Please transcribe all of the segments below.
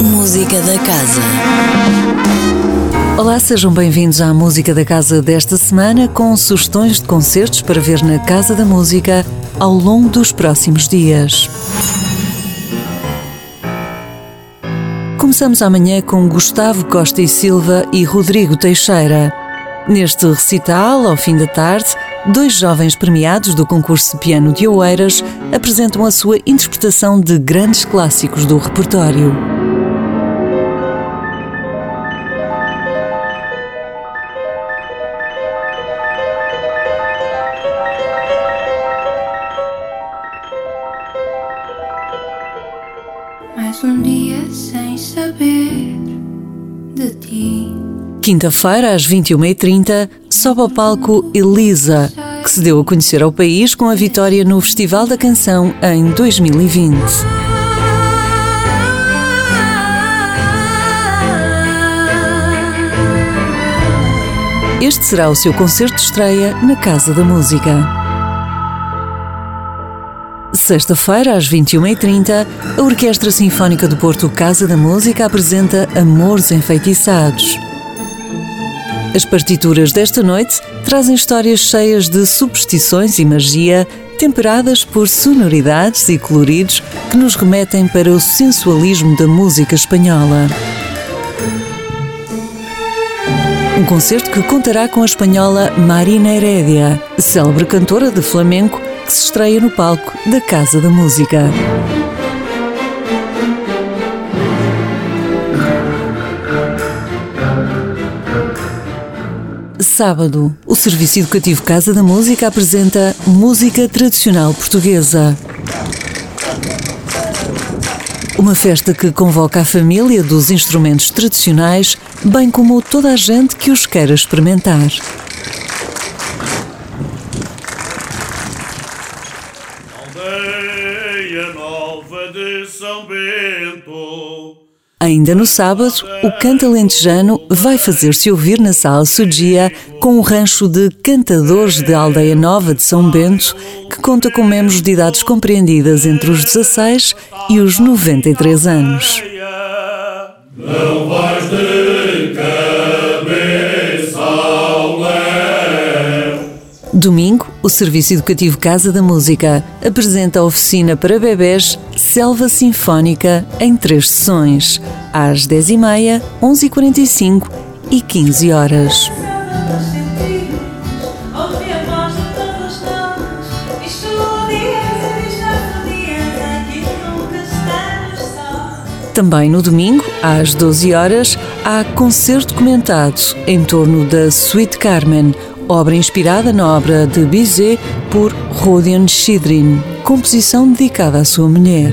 Música da Casa. Olá, sejam bem-vindos à Música da Casa desta semana com sugestões de concertos para ver na Casa da Música ao longo dos próximos dias. Começamos amanhã com Gustavo Costa e Silva e Rodrigo Teixeira. Neste recital, ao fim da tarde, dois jovens premiados do concurso piano de Oeiras apresentam a sua interpretação de grandes clássicos do repertório. Mais um dia sem saber de ti. Quinta-feira, às 21h30, sobe ao palco Elisa, que se deu a conhecer ao país com a vitória no Festival da Canção em 2020. Este será o seu concerto de estreia na Casa da Música. Sexta-feira, às 21h30, a Orquestra Sinfónica do Porto Casa da Música apresenta Amores Enfeitiçados. As partituras desta noite trazem histórias cheias de superstições e magia, temperadas por sonoridades e coloridos que nos remetem para o sensualismo da música espanhola. Um concerto que contará com a espanhola Marina Heredia, célebre cantora de flamenco que se estreia no palco da Casa da Música. Sábado, o Serviço Educativo Casa da Música apresenta Música Tradicional Portuguesa. Uma festa que convoca a família dos instrumentos tradicionais, bem como toda a gente que os queira experimentar. Ainda no sábado, o canta lentejano vai fazer-se ouvir na Sala Sudia com o rancho de Cantadores de Aldeia Nova de São Bento, que conta com membros de idades compreendidas entre os 16 e os 93 anos. Domingo, o Serviço Educativo Casa da Música apresenta a oficina para bebés Selva Sinfónica em três sessões, às 10h30, 11h45 e 15 horas. Também no domingo, às 12 horas, há concerto comentado em torno da Suite Carmen, obra inspirada na obra de Bizet por Rodion Chidrin, composição dedicada à sua mulher.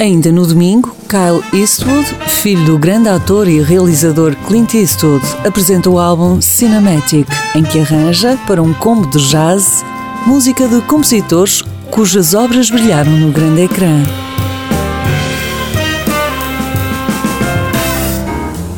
Ainda no domingo, Kyle Eastwood, filho do grande ator e realizador Clint Eastwood, apresenta o álbum Cinematic, em que arranja, para um combo de jazz, música de compositores cujas obras brilharam no grande ecrã.